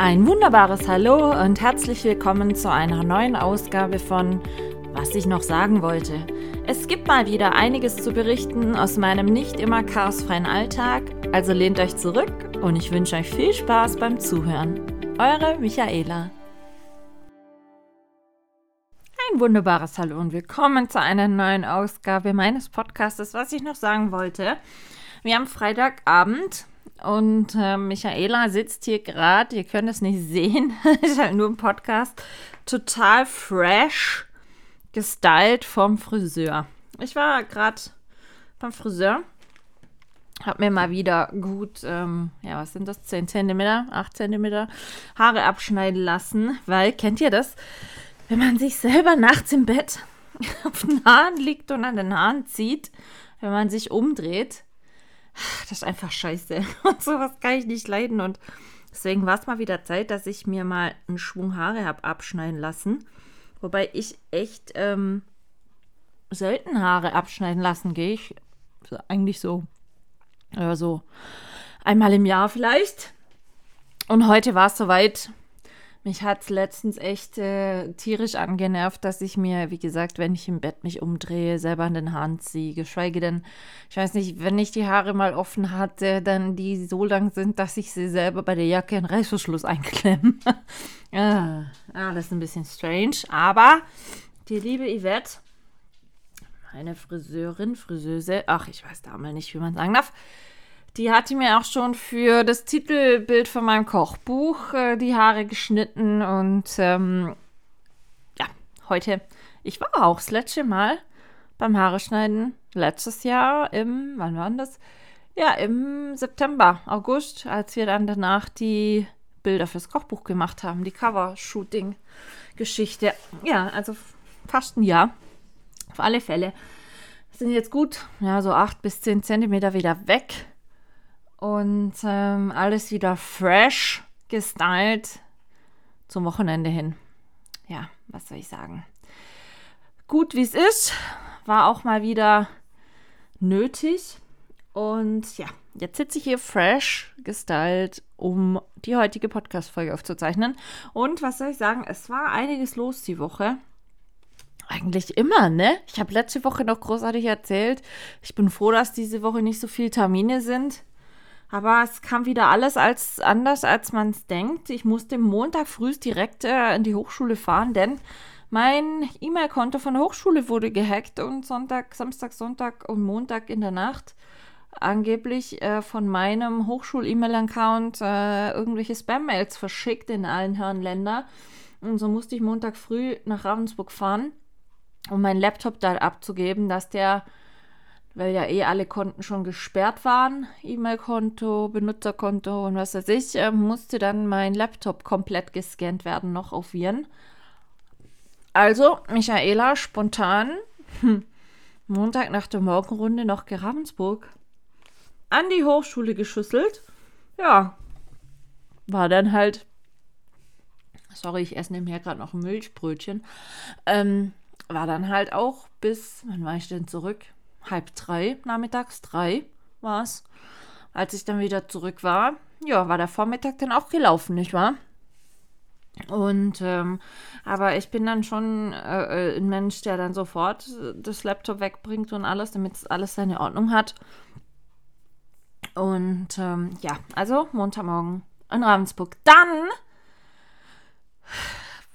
Ein wunderbares Hallo und herzlich willkommen zu einer neuen Ausgabe von Was ich noch sagen wollte. Es gibt mal wieder einiges zu berichten aus meinem nicht immer chaosfreien Alltag, also lehnt euch zurück und ich wünsche euch viel Spaß beim Zuhören. Eure Michaela. Ein wunderbares Hallo und willkommen zu einer neuen Ausgabe meines Podcasts. Was ich noch sagen wollte, wir haben Freitagabend und äh, Michaela sitzt hier gerade, ihr könnt es nicht sehen, ist halt nur ein Podcast, total fresh gestylt vom Friseur. Ich war gerade beim Friseur, habe mir mal wieder gut, ähm, ja, was sind das, 10 cm, 8 cm Haare abschneiden lassen, weil, kennt ihr das, wenn man sich selber nachts im Bett auf den Haaren liegt und an den Haaren zieht, wenn man sich umdreht, das ist einfach scheiße. Und sowas kann ich nicht leiden. Und deswegen war es mal wieder Zeit, dass ich mir mal einen Schwung Haare habe abschneiden lassen. Wobei ich echt ähm, selten Haare abschneiden lassen gehe. Ich eigentlich so, ja, so einmal im Jahr vielleicht. Und heute war es soweit. Mich hat es letztens echt äh, tierisch angenervt, dass ich mir, wie gesagt, wenn ich im Bett mich umdrehe, selber an den Haaren ziehe. Geschweige denn, ich weiß nicht, wenn ich die Haare mal offen hatte, dann die so lang sind, dass ich sie selber bei der Jacke in Reißverschluss einklemme. ah, alles ein bisschen strange. Aber die liebe Yvette, meine Friseurin, Friseuse, ach, ich weiß da mal nicht, wie man sagen darf, die hatte mir auch schon für das Titelbild von meinem Kochbuch äh, die Haare geschnitten und ähm, ja, heute, ich war auch das letzte Mal beim Haare schneiden, letztes Jahr im, wann war das? Ja, im September, August, als wir dann danach die Bilder fürs Kochbuch gemacht haben, die Cover-Shooting-Geschichte. Ja, also fast ein Jahr. Auf alle Fälle sind jetzt gut, ja, so acht bis zehn Zentimeter wieder weg und ähm, alles wieder fresh gestylt zum Wochenende hin. Ja, was soll ich sagen? Gut, wie es ist, war auch mal wieder nötig. Und ja, jetzt sitze ich hier fresh gestylt, um die heutige Podcast-Folge aufzuzeichnen. Und was soll ich sagen? Es war einiges los die Woche. Eigentlich immer, ne? Ich habe letzte Woche noch großartig erzählt. Ich bin froh, dass diese Woche nicht so viele Termine sind. Aber es kam wieder alles als anders, als man es denkt. Ich musste Montag früh direkt äh, in die Hochschule fahren, denn mein E-Mail-Konto von der Hochschule wurde gehackt und Sonntag, Samstag, Sonntag und Montag in der Nacht angeblich äh, von meinem Hochschul-E-Mail-Account äh, irgendwelche Spam-Mails verschickt in allen Herren Länder. Und so musste ich Montag früh nach Ravensburg fahren, um meinen Laptop da abzugeben, dass der weil ja eh alle Konten schon gesperrt waren, E-Mail-Konto, Benutzerkonto und was weiß ich, äh, musste dann mein Laptop komplett gescannt werden, noch auf Viren. Also, Michaela, spontan, hm, Montag nach der Morgenrunde noch Ravensburg, an die Hochschule geschüsselt. Ja, war dann halt, sorry, ich esse nebenher gerade noch ein Milchbrötchen, ähm, war dann halt auch bis, wann war ich denn zurück? Halb drei, nachmittags drei war es. Als ich dann wieder zurück war, ja, war der Vormittag dann auch gelaufen, nicht wahr? Und, ähm, aber ich bin dann schon äh, äh ein Mensch, der dann sofort das Laptop wegbringt und alles, damit alles seine Ordnung hat. Und ähm, ja, also Montagmorgen in Ravensburg. Dann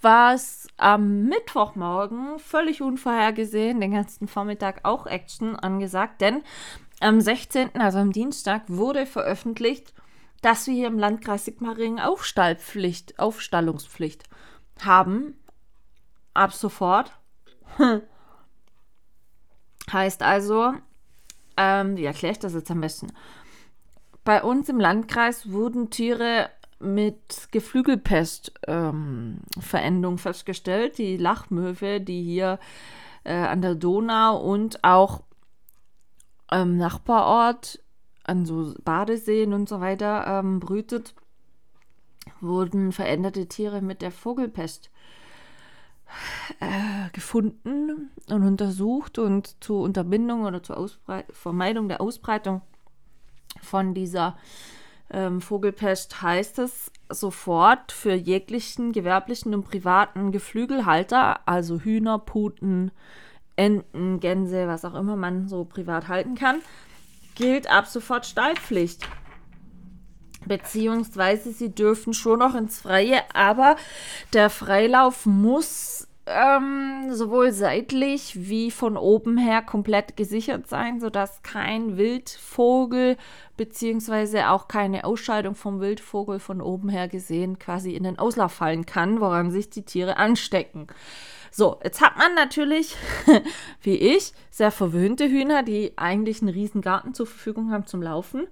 war es am Mittwochmorgen völlig unvorhergesehen, den ganzen Vormittag auch Action angesagt, denn am 16., also am Dienstag, wurde veröffentlicht, dass wir hier im Landkreis Sigmaringen Aufstallpflicht, Aufstallungspflicht haben. Ab sofort. heißt also, ähm, wie erkläre ich das jetzt am besten? Bei uns im Landkreis wurden Tiere mit Geflügelpest-Verendung ähm, festgestellt. Die Lachmöwe, die hier äh, an der Donau und auch im Nachbarort an so Badeseen und so weiter ähm, brütet, wurden veränderte Tiere mit der Vogelpest äh, gefunden und untersucht und zur Unterbindung oder zur Ausbrei Vermeidung der Ausbreitung von dieser ähm, Vogelpest heißt es sofort für jeglichen gewerblichen und privaten Geflügelhalter, also Hühner, Puten, Enten, Gänse, was auch immer man so privat halten kann, gilt ab sofort Stallpflicht. Beziehungsweise sie dürfen schon noch ins Freie, aber der Freilauf muss ähm, sowohl seitlich wie von oben her komplett gesichert sein, sodass kein Wildvogel beziehungsweise auch keine Ausscheidung vom Wildvogel von oben her gesehen quasi in den Auslauf fallen kann, woran sich die Tiere anstecken. So, jetzt hat man natürlich, wie ich, sehr verwöhnte Hühner, die eigentlich einen riesen Garten zur Verfügung haben zum Laufen.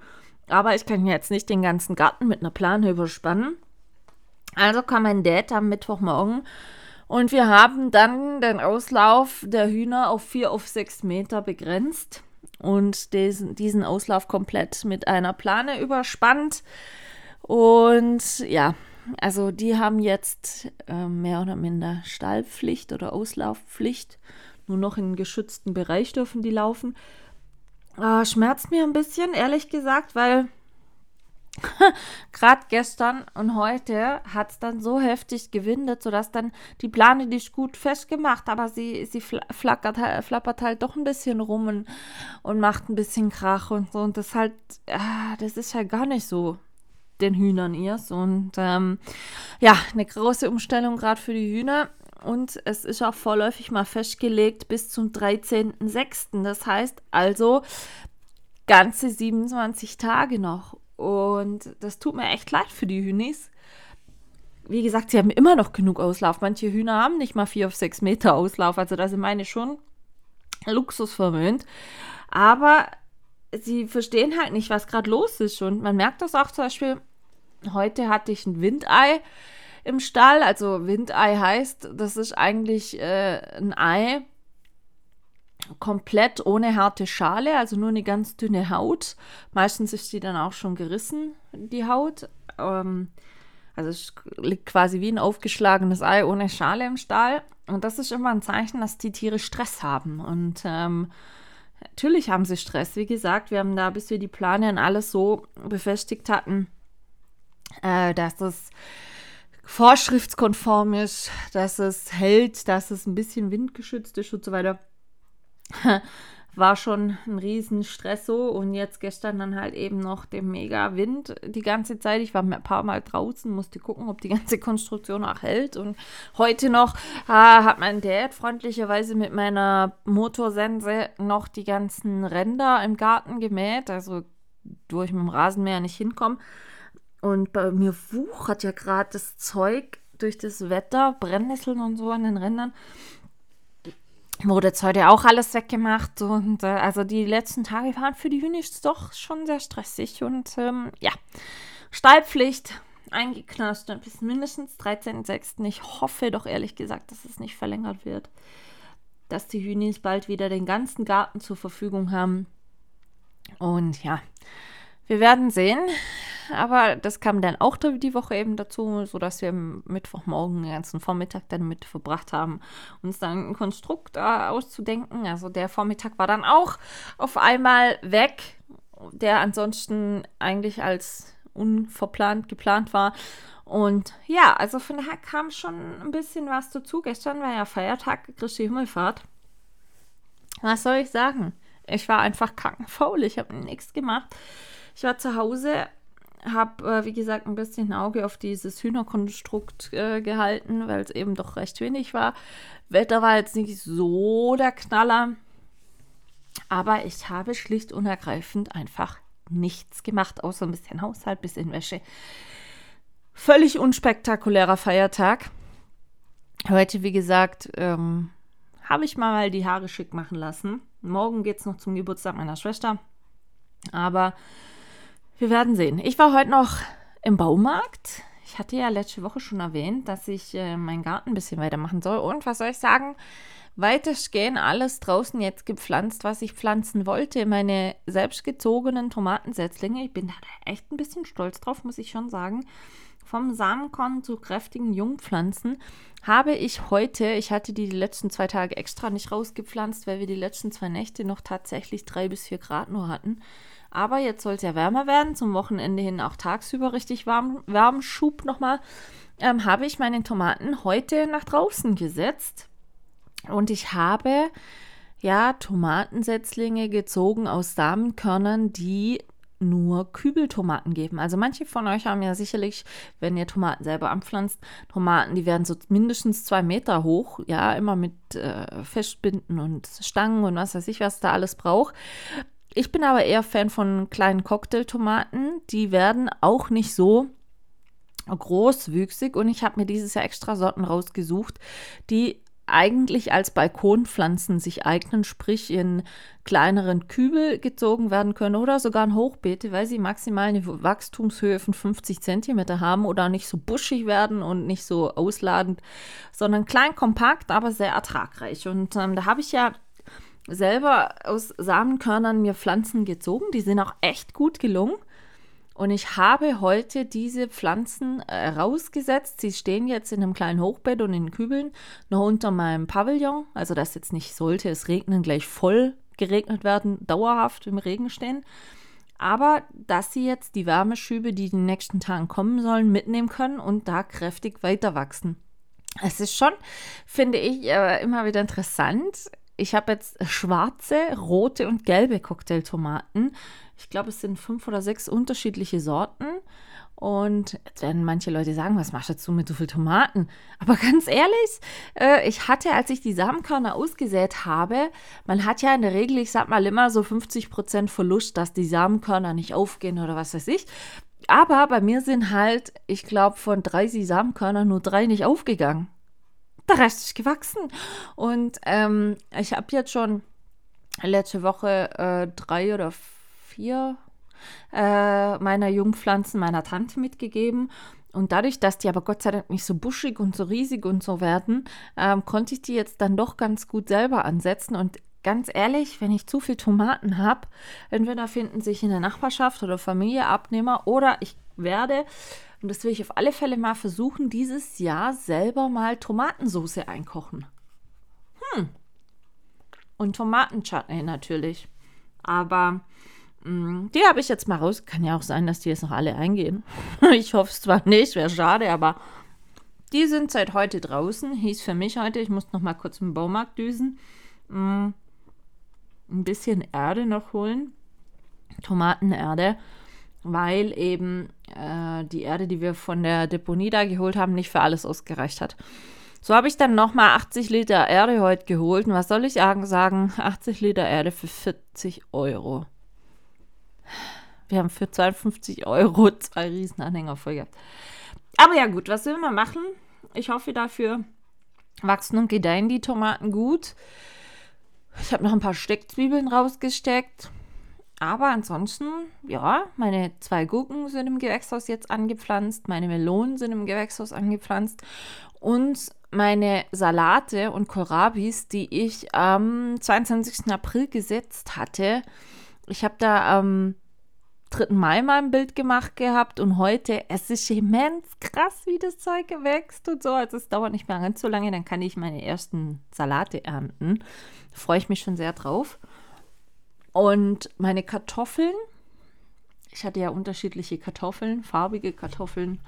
Aber ich kann jetzt nicht den ganzen Garten mit einer Plane überspannen. Also kam mein Dad am Mittwochmorgen und wir haben dann den Auslauf der Hühner auf vier auf sechs Meter begrenzt und diesen, diesen Auslauf komplett mit einer Plane überspannt. Und ja, also die haben jetzt äh, mehr oder minder Stallpflicht oder Auslaufpflicht. Nur noch in geschützten Bereich dürfen die laufen. Äh, schmerzt mir ein bisschen, ehrlich gesagt, weil Gerade gestern und heute hat es dann so heftig gewindet, sodass dann die Plane nicht gut festgemacht, aber sie, sie flackert, flappert halt doch ein bisschen rum und, und macht ein bisschen Krach und so. Und das halt, ah, das ist halt gar nicht so den Hühnern ihrs. Und ähm, ja, eine große Umstellung gerade für die Hühner. Und es ist auch vorläufig mal festgelegt bis zum 13.06. Das heißt also ganze 27 Tage noch. Und das tut mir echt leid für die Hühnis. Wie gesagt, sie haben immer noch genug Auslauf. Manche Hühner haben nicht mal vier auf sechs Meter Auslauf. Also da sind meine schon luxusverwöhnt. Aber sie verstehen halt nicht, was gerade los ist. Und man merkt das auch zum Beispiel, heute hatte ich ein Windei im Stall. Also Windei heißt, das ist eigentlich äh, ein Ei, komplett ohne harte Schale, also nur eine ganz dünne Haut. Meistens ist die dann auch schon gerissen, die Haut. Ähm, also es liegt quasi wie ein aufgeschlagenes Ei ohne Schale im Stall. Und das ist immer ein Zeichen, dass die Tiere Stress haben. Und ähm, natürlich haben sie Stress. Wie gesagt, wir haben da, bis wir die Plane und alles so befestigt hatten, äh, dass es vorschriftskonform ist, dass es hält, dass es ein bisschen windgeschützt ist und so weiter war schon ein Riesenstress so und jetzt gestern dann halt eben noch der mega Wind die ganze Zeit. Ich war ein paar Mal draußen, musste gucken, ob die ganze Konstruktion auch hält und heute noch äh, hat mein Dad freundlicherweise mit meiner Motorsense noch die ganzen Ränder im Garten gemäht, also ich mit dem Rasenmäher nicht hinkomme. Und bei mir wuchert ja gerade das Zeug durch das Wetter, Brennnesseln und so an den Rändern wurde jetzt heute auch alles weggemacht. Und äh, also die letzten Tage waren für die Hühnis doch schon sehr stressig. Und ähm, ja, Stallpflicht eingeknascht bis mindestens 13.06. Ich hoffe doch ehrlich gesagt, dass es nicht verlängert wird. Dass die Hühnis bald wieder den ganzen Garten zur Verfügung haben. Und ja, wir werden sehen. Aber das kam dann auch die Woche eben dazu, sodass wir Mittwochmorgen den ganzen Vormittag dann mit verbracht haben, uns dann ein Konstrukt äh, auszudenken. Also der Vormittag war dann auch auf einmal weg, der ansonsten eigentlich als unverplant geplant war. Und ja, also von daher kam schon ein bisschen was dazu. Gestern war ja Feiertag, Christi Himmelfahrt. Was soll ich sagen? Ich war einfach krankenfaul. Ich habe nichts gemacht. Ich war zu Hause, habe, äh, wie gesagt, ein bisschen ein Auge auf dieses Hühnerkonstrukt äh, gehalten, weil es eben doch recht wenig war. Wetter war jetzt nicht so der Knaller. Aber ich habe schlicht und ergreifend einfach nichts gemacht, außer ein bisschen Haushalt, bisschen Wäsche. Völlig unspektakulärer Feiertag. Heute, wie gesagt, ähm, habe ich mal die Haare schick machen lassen. Morgen geht es noch zum Geburtstag meiner Schwester. Aber wir werden sehen. Ich war heute noch im Baumarkt. Ich hatte ja letzte Woche schon erwähnt, dass ich äh, meinen Garten ein bisschen weitermachen soll. Und was soll ich sagen? Weitestgehend alles draußen jetzt gepflanzt, was ich pflanzen wollte. Meine selbstgezogenen Tomatensetzlinge. Ich bin da echt ein bisschen stolz drauf, muss ich schon sagen. Vom Samenkorn zu kräftigen Jungpflanzen habe ich heute, ich hatte die, die letzten zwei Tage extra nicht rausgepflanzt, weil wir die letzten zwei Nächte noch tatsächlich drei bis vier Grad nur hatten. Aber jetzt soll es ja wärmer werden, zum Wochenende hin auch tagsüber richtig warm, warmen Schub nochmal. Ähm, habe ich meine Tomaten heute nach draußen gesetzt und ich habe ja Tomatensetzlinge gezogen aus Samenkörnern, die nur Kübeltomaten geben. Also manche von euch haben ja sicherlich, wenn ihr Tomaten selber anpflanzt, Tomaten, die werden so mindestens zwei Meter hoch, ja, immer mit äh, Festbinden und Stangen und was weiß ich, was da alles braucht. Ich bin aber eher Fan von kleinen Cocktailtomaten. Die werden auch nicht so großwüchsig und ich habe mir dieses Jahr extra Sorten rausgesucht, die eigentlich als Balkonpflanzen sich eignen, sprich in kleineren Kübel gezogen werden können oder sogar in Hochbeete, weil sie maximal eine Wachstumshöhe von 50 cm haben oder nicht so buschig werden und nicht so ausladend, sondern klein, kompakt, aber sehr ertragreich. Und ähm, da habe ich ja selber aus Samenkörnern mir Pflanzen gezogen, die sind auch echt gut gelungen. Und ich habe heute diese Pflanzen äh, rausgesetzt. Sie stehen jetzt in einem kleinen Hochbett und in Kübeln noch unter meinem Pavillon. Also, dass jetzt nicht sollte es regnen, gleich voll geregnet werden, dauerhaft im Regen stehen. Aber dass sie jetzt die Wärmeschübe, die in den nächsten Tagen kommen sollen, mitnehmen können und da kräftig weiter wachsen. Es ist schon, finde ich, äh, immer wieder interessant. Ich habe jetzt schwarze, rote und gelbe Cocktailtomaten ich glaube, es sind fünf oder sechs unterschiedliche Sorten. Und jetzt werden manche Leute sagen, was machst du dazu mit so viel Tomaten? Aber ganz ehrlich, äh, ich hatte, als ich die Samenkörner ausgesät habe, man hat ja in der Regel, ich sag mal immer so 50% Verlust, dass die Samenkörner nicht aufgehen oder was weiß ich. Aber bei mir sind halt, ich glaube, von 30 Samenkörnern nur drei nicht aufgegangen. Ist gewachsen. Und ähm, ich habe jetzt schon letzte Woche äh, drei oder vier vier äh, meiner Jungpflanzen meiner Tante mitgegeben. Und dadurch, dass die aber Gott sei Dank nicht so buschig und so riesig und so werden, ähm, konnte ich die jetzt dann doch ganz gut selber ansetzen. Und ganz ehrlich, wenn ich zu viel Tomaten habe, entweder finden sich in der Nachbarschaft oder Familie Abnehmer oder ich werde, und das will ich auf alle Fälle mal versuchen, dieses Jahr selber mal Tomatensauce einkochen. Hm. Und Tomatenchutney natürlich. Aber Mm, die habe ich jetzt mal raus. Kann ja auch sein, dass die jetzt noch alle eingehen. Ich hoffe es zwar nicht, wäre schade, aber die sind seit heute draußen. Hieß für mich heute, ich muss noch mal kurz im Baumarkt düsen. Mm, ein bisschen Erde noch holen. Tomatenerde. Weil eben äh, die Erde, die wir von der Deponie da geholt haben, nicht für alles ausgereicht hat. So habe ich dann nochmal 80 Liter Erde heute geholt. Und was soll ich sagen? 80 Liter Erde für 40 Euro. Wir haben für 52 Euro zwei Riesenanhänger voll gehabt. Aber ja, gut, was will man machen? Ich hoffe dafür wachsen und gedeihen die Tomaten gut. Ich habe noch ein paar Steckzwiebeln rausgesteckt. Aber ansonsten, ja, meine zwei Gurken sind im Gewächshaus jetzt angepflanzt, meine Melonen sind im Gewächshaus angepflanzt und meine Salate und Kohlrabis, die ich am 22. April gesetzt hatte. Ich habe da am 3. Mai mal ein Bild gemacht gehabt und heute, es ist immens krass, wie das Zeug wächst und so. Also es dauert nicht mehr ganz so lange, dann kann ich meine ersten Salate ernten. Da freue ich mich schon sehr drauf. Und meine Kartoffeln, ich hatte ja unterschiedliche Kartoffeln, farbige Kartoffeln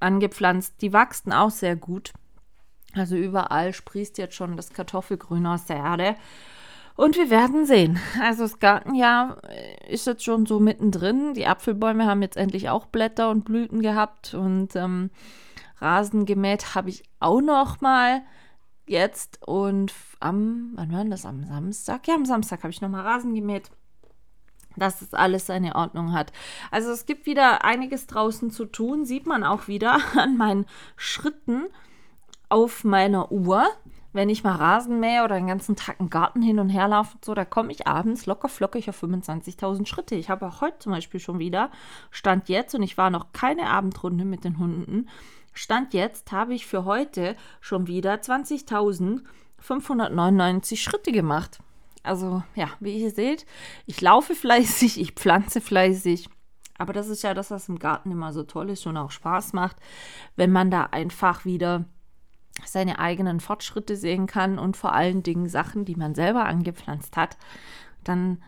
angepflanzt, die wachsen auch sehr gut. Also überall sprießt jetzt schon das Kartoffelgrün aus der Erde. Und wir werden sehen. Also das Gartenjahr äh, ist jetzt schon so mittendrin. Die Apfelbäume haben jetzt endlich auch Blätter und Blüten gehabt und ähm, Rasen gemäht habe ich auch noch mal jetzt und am, wann war das, am Samstag? Ja, am Samstag habe ich noch mal Rasen gemäht, dass es alles seine Ordnung hat. Also es gibt wieder einiges draußen zu tun, sieht man auch wieder an meinen Schritten auf meiner Uhr wenn ich mal Rasen mähe oder den ganzen Tag im Garten hin und her laufe und so, da komme ich abends locker flockig auf 25.000 Schritte. Ich habe auch heute zum Beispiel schon wieder, Stand jetzt, und ich war noch keine Abendrunde mit den Hunden, Stand jetzt habe ich für heute schon wieder 20.599 Schritte gemacht. Also ja, wie ihr seht, ich laufe fleißig, ich pflanze fleißig. Aber das ist ja das, was im Garten immer so toll ist und auch Spaß macht, wenn man da einfach wieder seine eigenen Fortschritte sehen kann und vor allen Dingen Sachen, die man selber angepflanzt hat, dann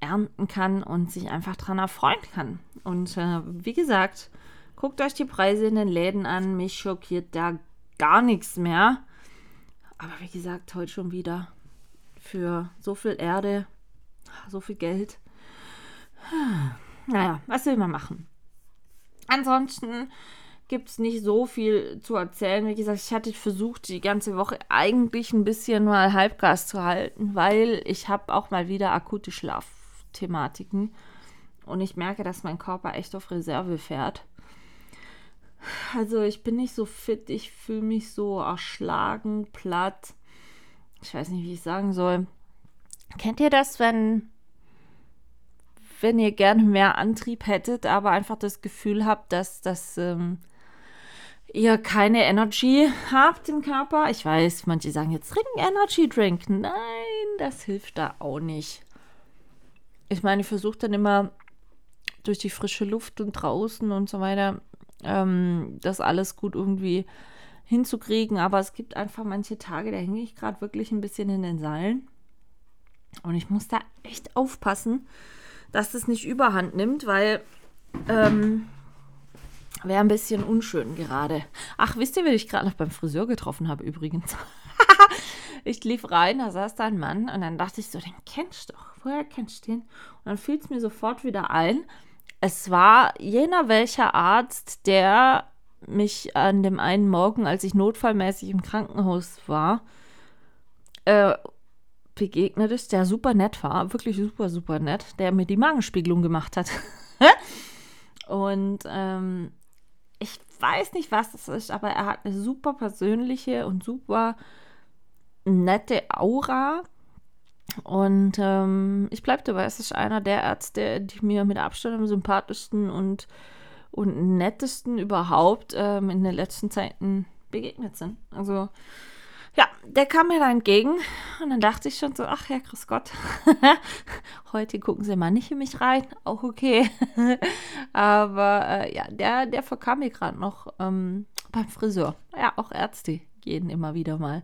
ernten kann und sich einfach dran erfreuen kann. Und äh, wie gesagt, guckt euch die Preise in den Läden an. Mich schockiert da gar nichts mehr. Aber wie gesagt, heute schon wieder für so viel Erde, so viel Geld. Naja, was will man machen? Ansonsten gibt es nicht so viel zu erzählen. Wie gesagt, ich hatte versucht, die ganze Woche eigentlich ein bisschen mal Halbgas zu halten, weil ich habe auch mal wieder akute Schlafthematiken. Und ich merke, dass mein Körper echt auf Reserve fährt. Also ich bin nicht so fit, ich fühle mich so erschlagen, platt. Ich weiß nicht, wie ich sagen soll. Kennt ihr das, wenn wenn ihr gerne mehr Antrieb hättet, aber einfach das Gefühl habt, dass das ähm, ihr keine Energy habt im Körper. Ich weiß, manche sagen jetzt, trink Energy Drink. Nein, das hilft da auch nicht. Ich meine, ich versuche dann immer durch die frische Luft und draußen und so weiter ähm, das alles gut irgendwie hinzukriegen. Aber es gibt einfach manche Tage, da hänge ich gerade wirklich ein bisschen in den Seilen. Und ich muss da echt aufpassen, dass es nicht überhand nimmt, weil ähm, Wäre ein bisschen unschön gerade. Ach, wisst ihr, wen ich gerade noch beim Friseur getroffen habe übrigens? ich lief rein, da saß da ein Mann und dann dachte ich so, den kennst du doch. Woher kennst du den? Und dann fiel es mir sofort wieder ein. Es war jener welcher Arzt, der mich an dem einen Morgen, als ich notfallmäßig im Krankenhaus war, äh, begegnet ist, der super nett war, wirklich super, super nett, der mir die Magenspiegelung gemacht hat. und ähm, ich weiß nicht, was das ist, aber er hat eine super persönliche und super nette Aura. Und ähm, ich bleibe dabei, es ist einer der Ärzte, die mir mit Abstand am sympathischsten und, und nettesten überhaupt ähm, in den letzten Zeiten begegnet sind. Also ja, der kam mir da entgegen und dann dachte ich schon so, ach ja, grüß Gott, heute gucken sie mal nicht in mich rein, auch okay. Aber äh, ja, der, der verkam mir gerade noch ähm, beim Friseur. Ja, auch Ärzte gehen immer wieder mal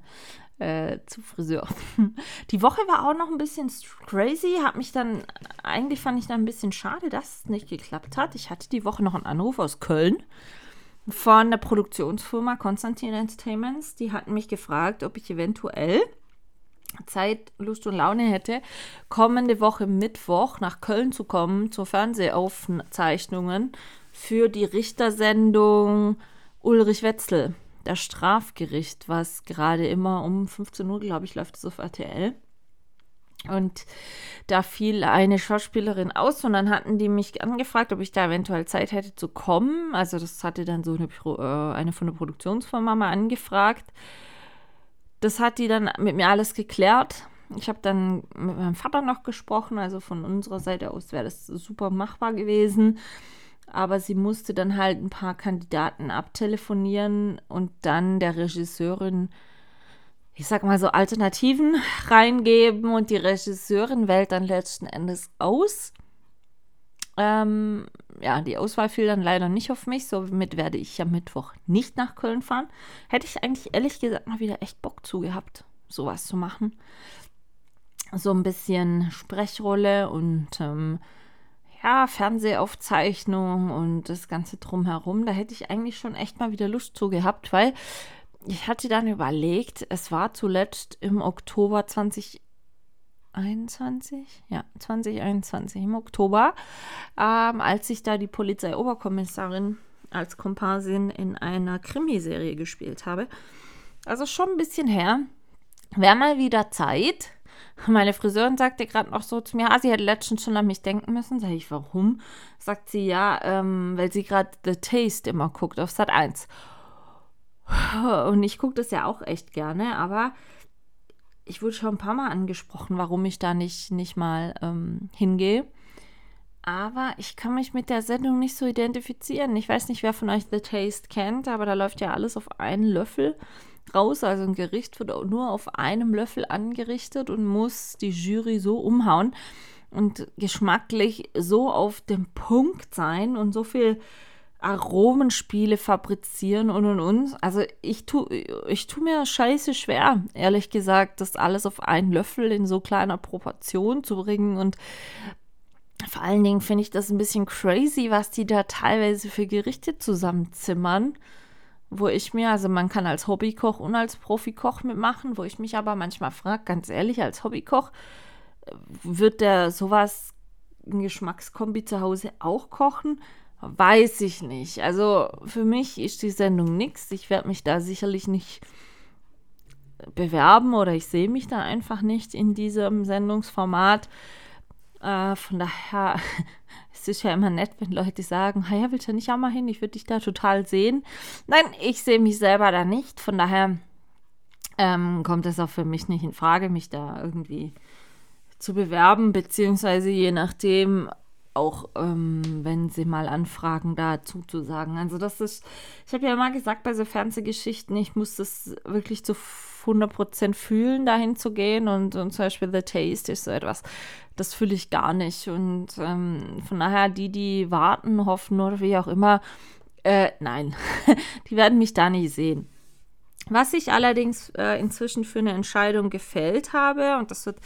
äh, zu Friseur. Die Woche war auch noch ein bisschen crazy, hat mich dann, eigentlich fand ich dann ein bisschen schade, dass es nicht geklappt hat. Ich hatte die Woche noch einen Anruf aus Köln von der Produktionsfirma Konstantin Entertainments. Die hatten mich gefragt, ob ich eventuell Zeit, Lust und Laune hätte, kommende Woche Mittwoch nach Köln zu kommen zur Fernsehaufzeichnungen für die Richtersendung Ulrich Wetzel, das Strafgericht, was gerade immer um 15 Uhr, glaube ich, läuft es auf RTL. Und da fiel eine Schauspielerin aus und dann hatten die mich angefragt, ob ich da eventuell Zeit hätte zu kommen. Also das hatte dann so eine, äh, eine von der Produktionsfirma mal angefragt. Das hat die dann mit mir alles geklärt. Ich habe dann mit meinem Vater noch gesprochen, also von unserer Seite aus wäre das super machbar gewesen. Aber sie musste dann halt ein paar Kandidaten abtelefonieren und dann der Regisseurin ich sag mal so, Alternativen reingeben und die Regisseurin wählt dann letzten Endes aus. Ähm, ja, die Auswahl fiel dann leider nicht auf mich. Somit werde ich am Mittwoch nicht nach Köln fahren. Hätte ich eigentlich ehrlich gesagt mal wieder echt Bock zu gehabt, sowas zu machen. So ein bisschen Sprechrolle und ähm, ja, Fernsehaufzeichnung und das Ganze drumherum. Da hätte ich eigentlich schon echt mal wieder Lust zu gehabt, weil ich hatte dann überlegt, es war zuletzt im Oktober 2021, ja, 2021, im Oktober, ähm, als ich da die Polizeioberkommissarin als Komparsin in einer Krimiserie gespielt habe. Also schon ein bisschen her. Wäre mal wieder Zeit. Meine Friseurin sagte gerade noch so zu mir, ah, sie hätte letztens schon an mich denken müssen. Sag ich, warum? Sagt sie, ja, ähm, weil sie gerade The Taste immer guckt auf Sat 1. Und ich gucke das ja auch echt gerne, aber ich wurde schon ein paar Mal angesprochen, warum ich da nicht, nicht mal ähm, hingehe. Aber ich kann mich mit der Sendung nicht so identifizieren. Ich weiß nicht, wer von euch The Taste kennt, aber da läuft ja alles auf einen Löffel raus. Also ein Gericht wird nur auf einem Löffel angerichtet und muss die Jury so umhauen und geschmacklich so auf dem Punkt sein und so viel Aromenspiele fabrizieren und und und. Also ich tue ich tu mir scheiße schwer, ehrlich gesagt, das alles auf einen Löffel in so kleiner Proportion zu bringen. Und vor allen Dingen finde ich das ein bisschen crazy, was die da teilweise für Gerichte zusammenzimmern. Wo ich mir, also man kann als Hobbykoch und als Profikoch mitmachen, wo ich mich aber manchmal frage, ganz ehrlich, als Hobbykoch, wird der sowas, ein Geschmackskombi zu Hause auch kochen? Weiß ich nicht. Also für mich ist die Sendung nichts. Ich werde mich da sicherlich nicht bewerben oder ich sehe mich da einfach nicht in diesem Sendungsformat. Äh, von daher es ist ja immer nett, wenn Leute sagen, ja, willst du nicht auch mal hin? Ich würde dich da total sehen. Nein, ich sehe mich selber da nicht. Von daher ähm, kommt es auch für mich nicht in Frage, mich da irgendwie zu bewerben, beziehungsweise je nachdem auch, ähm, wenn sie mal anfragen, dazu zu sagen. Also das ist, ich habe ja mal gesagt, bei so Fernsehgeschichten, ich muss das wirklich zu 100% fühlen, dahin zu gehen und, und zum Beispiel The Taste ist so etwas, das fühle ich gar nicht und ähm, von daher die, die warten, hoffen oder wie auch immer, äh, nein, die werden mich da nicht sehen. Was ich allerdings äh, inzwischen für eine Entscheidung gefällt habe, und das wird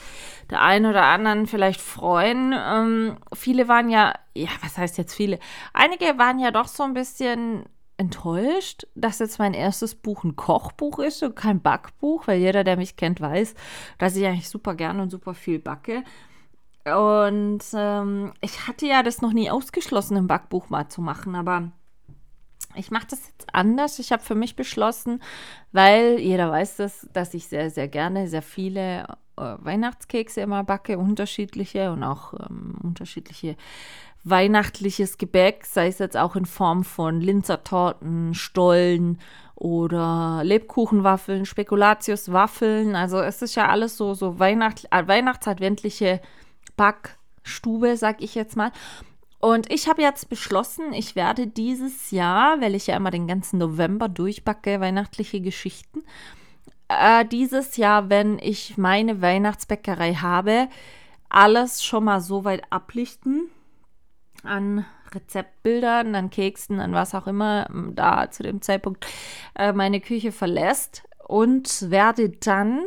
der einen oder anderen vielleicht freuen, ähm, viele waren ja, ja, was heißt jetzt viele? Einige waren ja doch so ein bisschen enttäuscht, dass jetzt mein erstes Buch ein Kochbuch ist und kein Backbuch, weil jeder, der mich kennt, weiß, dass ich eigentlich super gerne und super viel backe. Und ähm, ich hatte ja das noch nie ausgeschlossen, ein Backbuch mal zu machen, aber ich mache das jetzt anders. Ich habe für mich beschlossen, weil jeder weiß das, dass ich sehr, sehr gerne sehr viele äh, Weihnachtskekse immer backe, unterschiedliche und auch ähm, unterschiedliche weihnachtliches Gebäck, sei es jetzt auch in Form von Linzertorten, Stollen oder Lebkuchenwaffeln, Spekulatiuswaffeln. Also es ist ja alles so, so Weihnacht, äh, weihnachtsadventliche Backstube, sag ich jetzt mal. Und ich habe jetzt beschlossen, ich werde dieses Jahr, weil ich ja immer den ganzen November durchbacke, weihnachtliche Geschichten, äh, dieses Jahr, wenn ich meine Weihnachtsbäckerei habe, alles schon mal so weit ablichten, an Rezeptbildern, an Keksen, an was auch immer da zu dem Zeitpunkt äh, meine Küche verlässt und werde dann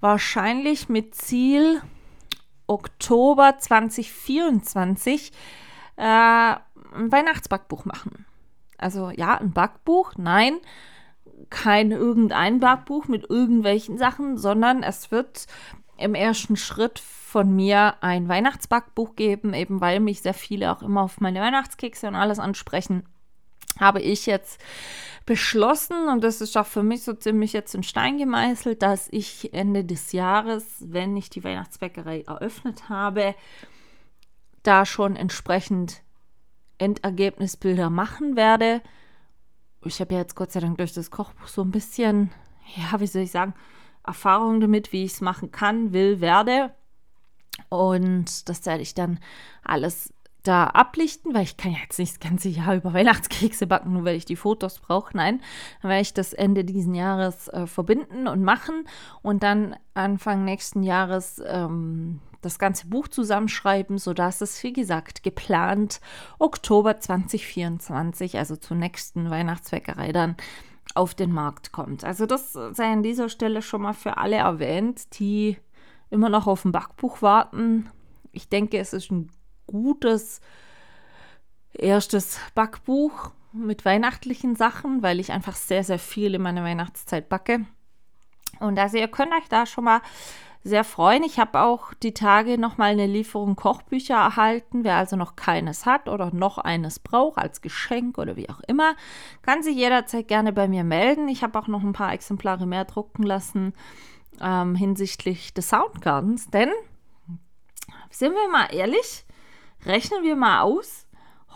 wahrscheinlich mit Ziel Oktober 2024 äh, ein Weihnachtsbackbuch machen. Also ja, ein Backbuch, nein, kein irgendein Backbuch mit irgendwelchen Sachen, sondern es wird im ersten Schritt von mir ein Weihnachtsbackbuch geben, eben weil mich sehr viele auch immer auf meine Weihnachtskekse und alles ansprechen, habe ich jetzt beschlossen, und das ist auch für mich so ziemlich jetzt in Stein gemeißelt, dass ich Ende des Jahres, wenn ich die Weihnachtsbäckerei eröffnet habe, da schon entsprechend Endergebnisbilder machen werde. Ich habe ja jetzt Gott sei Dank durch das Kochbuch so ein bisschen, ja, wie soll ich sagen, Erfahrung damit, wie ich es machen kann, will, werde. Und das werde ich dann alles da ablichten, weil ich kann ja jetzt nicht das ganze Jahr über Weihnachtskekse backen, nur weil ich die Fotos brauche. Nein, dann werde ich das Ende dieses Jahres äh, verbinden und machen und dann Anfang nächsten Jahres ähm, das ganze Buch zusammenschreiben, sodass es, wie gesagt, geplant Oktober 2024, also zur nächsten Weihnachtswäckerei dann auf den Markt kommt. Also das sei an dieser Stelle schon mal für alle erwähnt, die immer noch auf ein Backbuch warten. Ich denke, es ist ein gutes erstes Backbuch mit weihnachtlichen Sachen, weil ich einfach sehr, sehr viel in meiner Weihnachtszeit backe. Und also ihr könnt euch da schon mal sehr freuen. Ich habe auch die Tage nochmal eine Lieferung Kochbücher erhalten. Wer also noch keines hat oder noch eines braucht als Geschenk oder wie auch immer, kann sich jederzeit gerne bei mir melden. Ich habe auch noch ein paar Exemplare mehr drucken lassen ähm, hinsichtlich des Soundgardens. Denn, sind wir mal ehrlich, rechnen wir mal aus,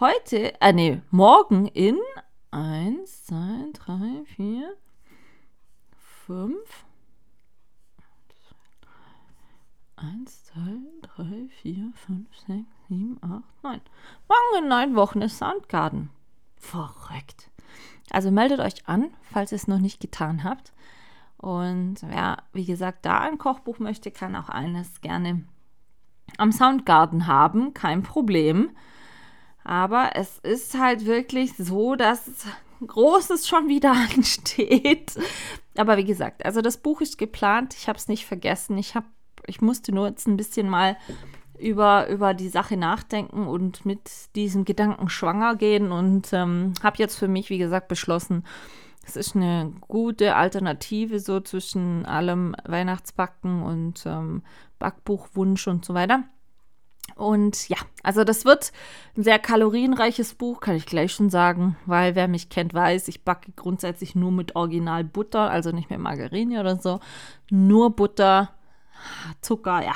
heute, äh nee, morgen in 1, 2, 3, 4, 5, 1, 2, 3, 4, 5, 6, 7, 8, 9. Morgen in neun Wochen ist Soundgarden. Verrückt. Also meldet euch an, falls ihr es noch nicht getan habt. Und wer, wie gesagt, da ein Kochbuch möchte, kann auch eines gerne am Soundgarden haben, kein Problem. Aber es ist halt wirklich so, dass Großes schon wieder ansteht. Aber wie gesagt, also das Buch ist geplant, ich habe es nicht vergessen. Ich, hab, ich musste nur jetzt ein bisschen mal über, über die Sache nachdenken und mit diesem Gedanken schwanger gehen und ähm, habe jetzt für mich, wie gesagt, beschlossen, es ist eine gute Alternative so zwischen allem Weihnachtsbacken und ähm, Backbuchwunsch und so weiter. Und ja, also das wird ein sehr kalorienreiches Buch, kann ich gleich schon sagen, weil wer mich kennt, weiß, ich backe grundsätzlich nur mit Original Butter, also nicht mit Margarine oder so. Nur Butter, Zucker, ja.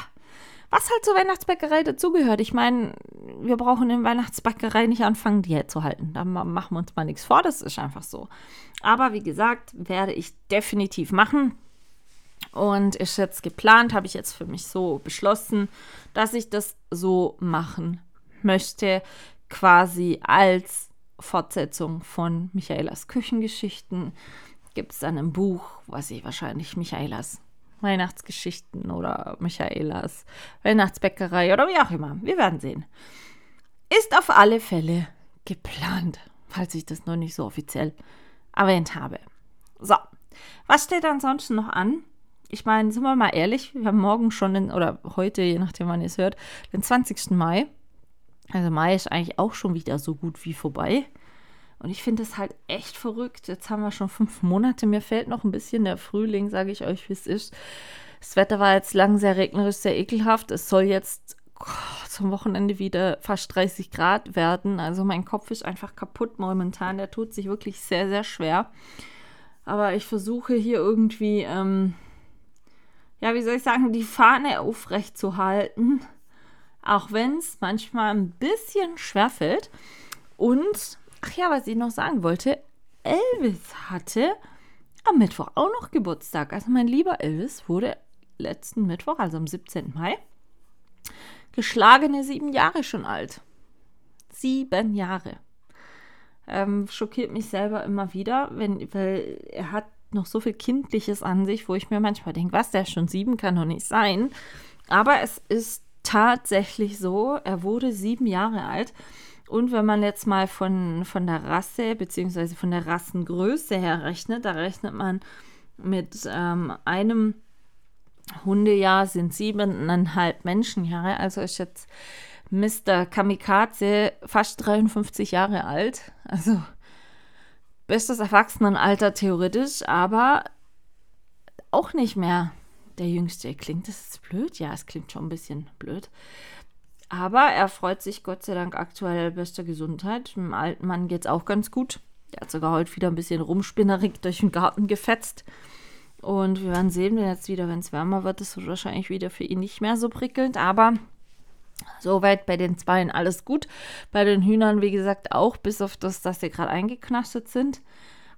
Was halt zur Weihnachtsbäckerei dazugehört. Ich meine, wir brauchen in Weihnachtsbäckerei nicht anfangen, Diät zu halten. Da machen wir uns mal nichts vor, das ist einfach so. Aber wie gesagt, werde ich definitiv machen. Und ist jetzt geplant, habe ich jetzt für mich so beschlossen, dass ich das so machen möchte, quasi als Fortsetzung von Michaelas Küchengeschichten. Gibt es dann ein Buch, was ich wahrscheinlich Michaelas Weihnachtsgeschichten oder Michaelas Weihnachtsbäckerei oder wie auch immer. Wir werden sehen. Ist auf alle Fälle geplant, falls ich das noch nicht so offiziell erwähnt habe. So, was steht ansonsten noch an? ich meine, sind wir mal ehrlich, wir haben morgen schon, den, oder heute, je nachdem wann ihr es hört, den 20. Mai. Also Mai ist eigentlich auch schon wieder so gut wie vorbei. Und ich finde es halt echt verrückt. Jetzt haben wir schon fünf Monate. Mir fällt noch ein bisschen der Frühling, sage ich euch, wie es ist. Das Wetter war jetzt lang sehr regnerisch, sehr ekelhaft. Es soll jetzt oh, zum Wochenende wieder fast 30 Grad werden. Also mein Kopf ist einfach kaputt momentan. Der tut sich wirklich sehr, sehr schwer. Aber ich versuche hier irgendwie ähm, ja, wie soll ich sagen, die Fahne aufrecht zu halten, auch wenn es manchmal ein bisschen schwerfällt. Und, ach ja, was ich noch sagen wollte, Elvis hatte am Mittwoch auch noch Geburtstag. Also mein lieber Elvis wurde letzten Mittwoch, also am 17. Mai, geschlagene sieben Jahre schon alt. Sieben Jahre. Ähm, schockiert mich selber immer wieder, wenn, weil er hat noch so viel Kindliches an sich, wo ich mir manchmal denke, was, der ist schon sieben, kann doch nicht sein. Aber es ist tatsächlich so, er wurde sieben Jahre alt. Und wenn man jetzt mal von, von der Rasse bzw. von der Rassengröße her rechnet, da rechnet man mit ähm, einem Hundejahr sind siebeneinhalb Menschenjahre. Also ist jetzt Mr. Kamikaze fast 53 Jahre alt. Also bestes Erwachsenenalter theoretisch, aber auch nicht mehr der Jüngste. Klingt das blöd? Ja, es klingt schon ein bisschen blöd. Aber er freut sich Gott sei Dank aktuell bester Gesundheit. Dem alten Mann geht es auch ganz gut. Der hat sogar heute wieder ein bisschen rumspinnerig durch den Garten gefetzt. Und wir werden sehen, wenn jetzt wieder, wenn es wärmer wird, ist es wahrscheinlich wieder für ihn nicht mehr so prickelnd. Aber Soweit bei den Zweien alles gut. Bei den Hühnern, wie gesagt, auch, bis auf das, dass sie gerade eingeknastet sind.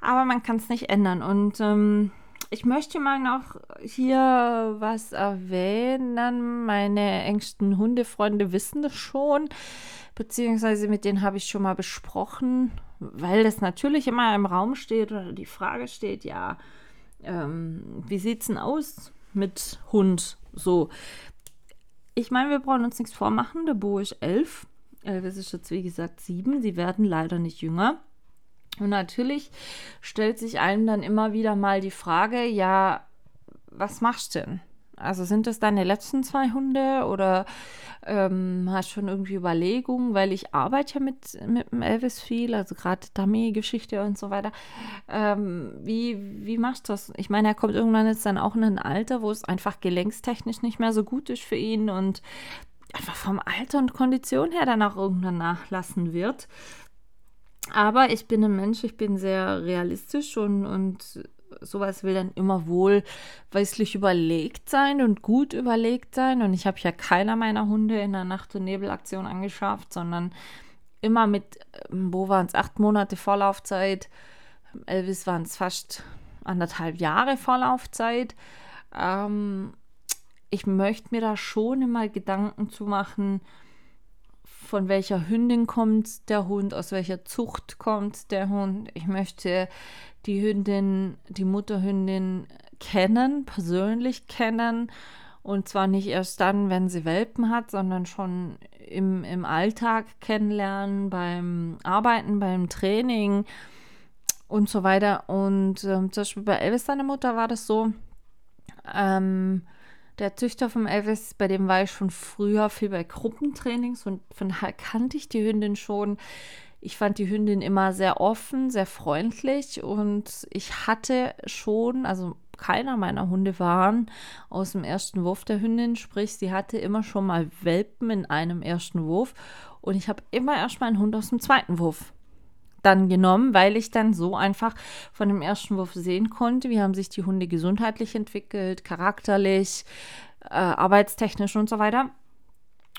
Aber man kann es nicht ändern. Und ähm, ich möchte mal noch hier was erwähnen. Meine engsten Hundefreunde wissen das schon. Beziehungsweise mit denen habe ich schon mal besprochen, weil das natürlich immer im Raum steht oder die Frage steht, ja, ähm, wie sieht es denn aus mit Hund? So, ich meine, wir brauchen uns nichts vormachen. Der Bo ist elf. Elvis ist jetzt, wie gesagt, sieben. Sie werden leider nicht jünger. Und natürlich stellt sich einem dann immer wieder mal die Frage, ja, was machst du denn? Also sind das deine letzten zwei Hunde oder ähm, hast schon irgendwie Überlegungen, weil ich arbeite ja mit, mit dem Elvis viel, also gerade Dummy-Geschichte und so weiter. Ähm, wie, wie machst du das? Ich meine, er kommt irgendwann jetzt dann auch in ein Alter, wo es einfach gelenkstechnisch nicht mehr so gut ist für ihn und einfach vom Alter und Kondition her dann auch irgendwann nachlassen wird. Aber ich bin ein Mensch, ich bin sehr realistisch und, und sowas will dann immer wohl weißlich überlegt sein und gut überlegt sein. Und ich habe ja keiner meiner Hunde in der Nacht- und Nebelaktion angeschafft, sondern immer mit, ähm, wo waren es, acht Monate Vorlaufzeit. Elvis waren es fast anderthalb Jahre Vorlaufzeit. Ähm, ich möchte mir da schon immer Gedanken zu machen, von welcher Hündin kommt der Hund, aus welcher Zucht kommt der Hund. Ich möchte die Hündin, die Mutterhündin kennen, persönlich kennen. Und zwar nicht erst dann, wenn sie Welpen hat, sondern schon im, im Alltag kennenlernen, beim Arbeiten, beim Training und so weiter. Und ähm, zum Beispiel bei Elvis, seiner Mutter, war das so, ähm, der Züchter vom Elvis, bei dem war ich schon früher viel bei Gruppentrainings und von daher kannte ich die Hündin schon. Ich fand die Hündin immer sehr offen, sehr freundlich und ich hatte schon, also keiner meiner Hunde waren aus dem ersten Wurf der Hündin, sprich, sie hatte immer schon mal Welpen in einem ersten Wurf und ich habe immer erst meinen Hund aus dem zweiten Wurf dann genommen, weil ich dann so einfach von dem ersten Wurf sehen konnte, wie haben sich die Hunde gesundheitlich entwickelt, charakterlich, äh, arbeitstechnisch und so weiter.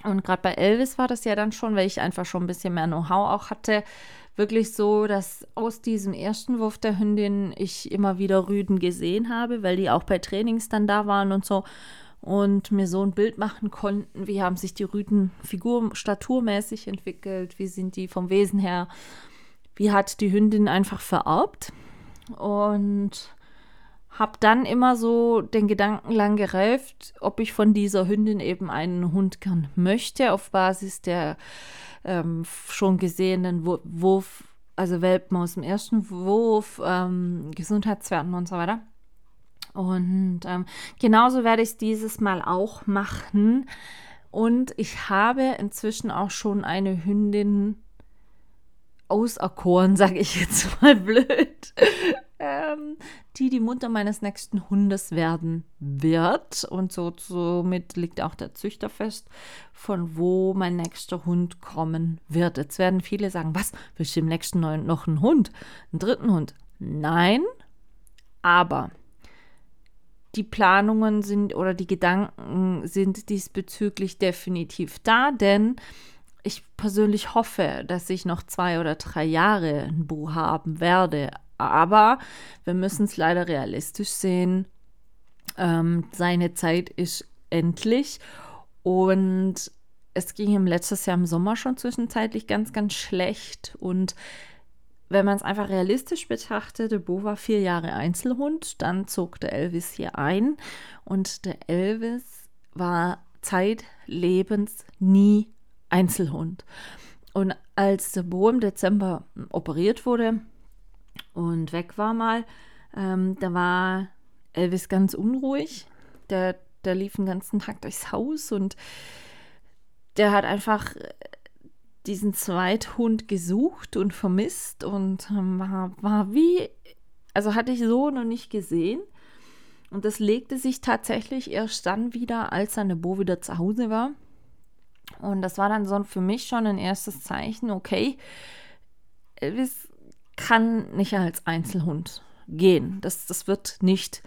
Und gerade bei Elvis war das ja dann schon, weil ich einfach schon ein bisschen mehr Know-how auch hatte, wirklich so, dass aus diesem ersten Wurf der Hündin ich immer wieder Rüden gesehen habe, weil die auch bei Trainings dann da waren und so. Und mir so ein Bild machen konnten, wie haben sich die Rüden figur staturmäßig entwickelt, wie sind die vom Wesen her, wie hat die Hündin einfach vererbt und habe dann immer so den Gedanken lang gereift, ob ich von dieser Hündin eben einen Hund gern möchte, auf Basis der ähm, schon gesehenen Wurf, also Welpen aus dem ersten Wurf, ähm, Gesundheitswerten und so weiter. Und ähm, genauso werde ich es dieses Mal auch machen. Und ich habe inzwischen auch schon eine Hündin auserkoren, sage ich jetzt mal blöd, ähm, die die Mutter meines nächsten Hundes werden wird. Und so, somit liegt auch der Züchter fest, von wo mein nächster Hund kommen wird. Jetzt werden viele sagen, was, willst du im nächsten neuen noch einen Hund, einen dritten Hund? Nein, aber die Planungen sind oder die Gedanken sind diesbezüglich definitiv da, denn ich persönlich hoffe, dass ich noch zwei oder drei Jahre ein Buch haben werde. Aber wir müssen es leider realistisch sehen. Ähm, seine Zeit ist endlich. Und es ging ihm letztes Jahr im Sommer schon zwischenzeitlich ganz, ganz schlecht. Und wenn man es einfach realistisch betrachtete, Bo war vier Jahre Einzelhund, dann zog der Elvis hier ein und der Elvis war zeitlebens nie Einzelhund. Und als der Bo im Dezember operiert wurde und weg war mal, ähm, da war Elvis ganz unruhig. Der, der lief den ganzen Tag durchs Haus und der hat einfach diesen Zweithund gesucht und vermisst und ähm, war, war wie, also hatte ich so noch nicht gesehen. Und das legte sich tatsächlich erst dann wieder, als seine Bo wieder zu Hause war. Und das war dann so für mich schon ein erstes Zeichen, okay, Elvis kann nicht als Einzelhund gehen. Das, das wird nicht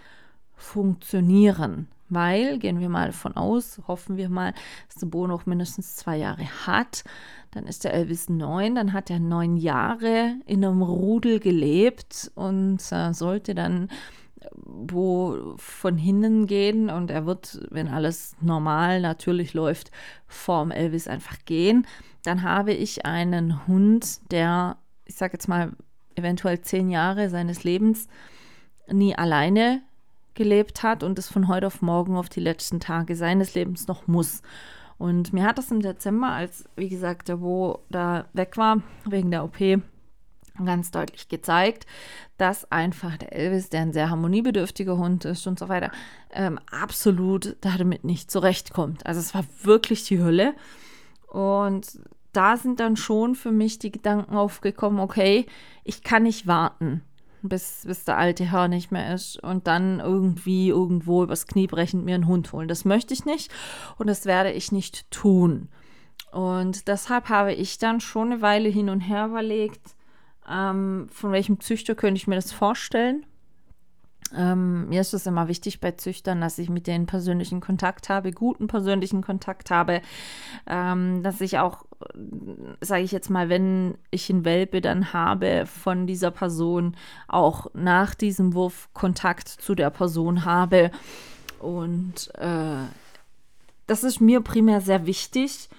funktionieren. Weil, gehen wir mal von aus, hoffen wir mal, dass der Bo noch mindestens zwei Jahre hat. Dann ist der Elvis neun, dann hat er neun Jahre in einem Rudel gelebt und äh, sollte dann wo von hinten gehen und er wird, wenn alles normal natürlich läuft, vorm Elvis einfach gehen. Dann habe ich einen Hund, der, ich sage jetzt mal, eventuell zehn Jahre seines Lebens nie alleine gelebt hat und es von heute auf morgen auf die letzten Tage seines Lebens noch muss. Und mir hat das im Dezember, als, wie gesagt, der Bo da weg war, wegen der OP, ganz deutlich gezeigt, dass einfach der Elvis, der ein sehr harmoniebedürftiger Hund ist und so weiter, ähm, absolut damit nicht zurechtkommt. Also es war wirklich die Hölle. Und da sind dann schon für mich die Gedanken aufgekommen, okay, ich kann nicht warten, bis, bis der alte Herr nicht mehr ist und dann irgendwie irgendwo übers Knie brechend mir einen Hund holen. Das möchte ich nicht und das werde ich nicht tun. Und deshalb habe ich dann schon eine Weile hin und her überlegt, ähm, von welchem Züchter könnte ich mir das vorstellen? Ähm, mir ist es immer wichtig bei Züchtern, dass ich mit denen persönlichen Kontakt habe, guten persönlichen Kontakt habe, ähm, dass ich auch, sage ich jetzt mal, wenn ich einen Welpe dann habe von dieser Person, auch nach diesem Wurf Kontakt zu der Person habe. Und äh, das ist mir primär sehr wichtig.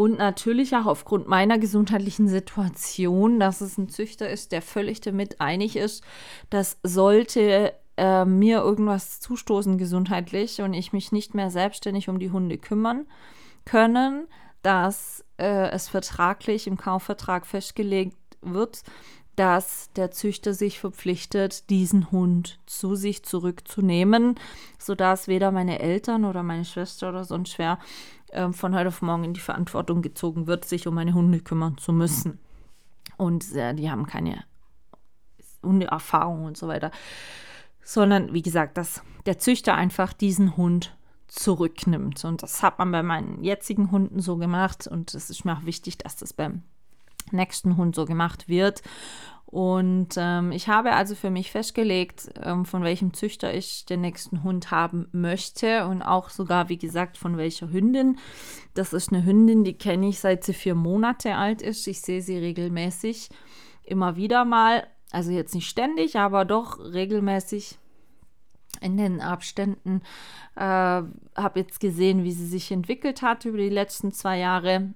Und natürlich auch aufgrund meiner gesundheitlichen Situation, dass es ein Züchter ist, der völlig damit einig ist, dass sollte äh, mir irgendwas zustoßen gesundheitlich und ich mich nicht mehr selbstständig um die Hunde kümmern können, dass äh, es vertraglich im Kaufvertrag festgelegt wird, dass der Züchter sich verpflichtet, diesen Hund zu sich zurückzunehmen, sodass weder meine Eltern oder meine Schwester oder sonst wer äh, von heute auf morgen in die Verantwortung gezogen wird, sich um meine Hunde kümmern zu müssen. Und äh, die haben keine Hundeerfahrung und so weiter. Sondern, wie gesagt, dass der Züchter einfach diesen Hund zurücknimmt. Und das hat man bei meinen jetzigen Hunden so gemacht. Und es ist mir auch wichtig, dass das beim nächsten Hund so gemacht wird. Und ähm, ich habe also für mich festgelegt, ähm, von welchem Züchter ich den nächsten Hund haben möchte und auch sogar, wie gesagt, von welcher Hündin. Das ist eine Hündin, die kenne ich seit sie vier Monate alt ist. Ich sehe sie regelmäßig immer wieder mal. Also jetzt nicht ständig, aber doch regelmäßig in den Abständen. Äh, habe jetzt gesehen, wie sie sich entwickelt hat über die letzten zwei Jahre.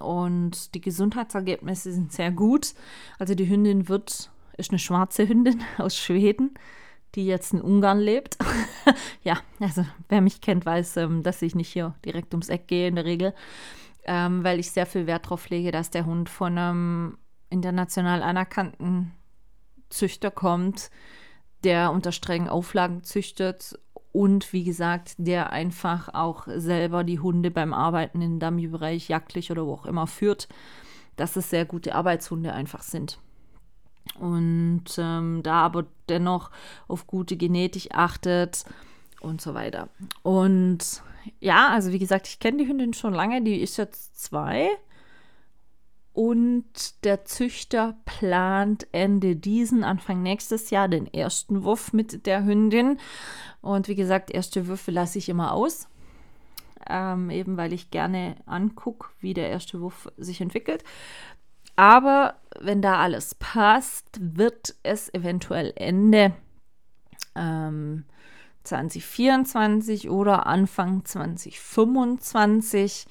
Und die Gesundheitsergebnisse sind sehr gut. Also die Hündin wird, ist eine schwarze Hündin aus Schweden, die jetzt in Ungarn lebt. ja, also wer mich kennt, weiß, ähm, dass ich nicht hier direkt ums Eck gehe in der Regel, ähm, weil ich sehr viel Wert darauf lege, dass der Hund von einem international anerkannten Züchter kommt, der unter strengen Auflagen züchtet und wie gesagt, der einfach auch selber die Hunde beim Arbeiten im Dummy-Bereich, jagdlich oder wo auch immer führt, dass es sehr gute Arbeitshunde einfach sind. Und ähm, da aber dennoch auf gute Genetik achtet und so weiter. Und ja, also wie gesagt, ich kenne die Hündin schon lange, die ist jetzt zwei. Und der Züchter plant Ende diesen, Anfang nächstes Jahr den ersten Wurf mit der Hündin. Und wie gesagt, erste Würfe lasse ich immer aus. Ähm, eben weil ich gerne angucke, wie der erste Wurf sich entwickelt. Aber wenn da alles passt, wird es eventuell Ende ähm, 2024 oder Anfang 2025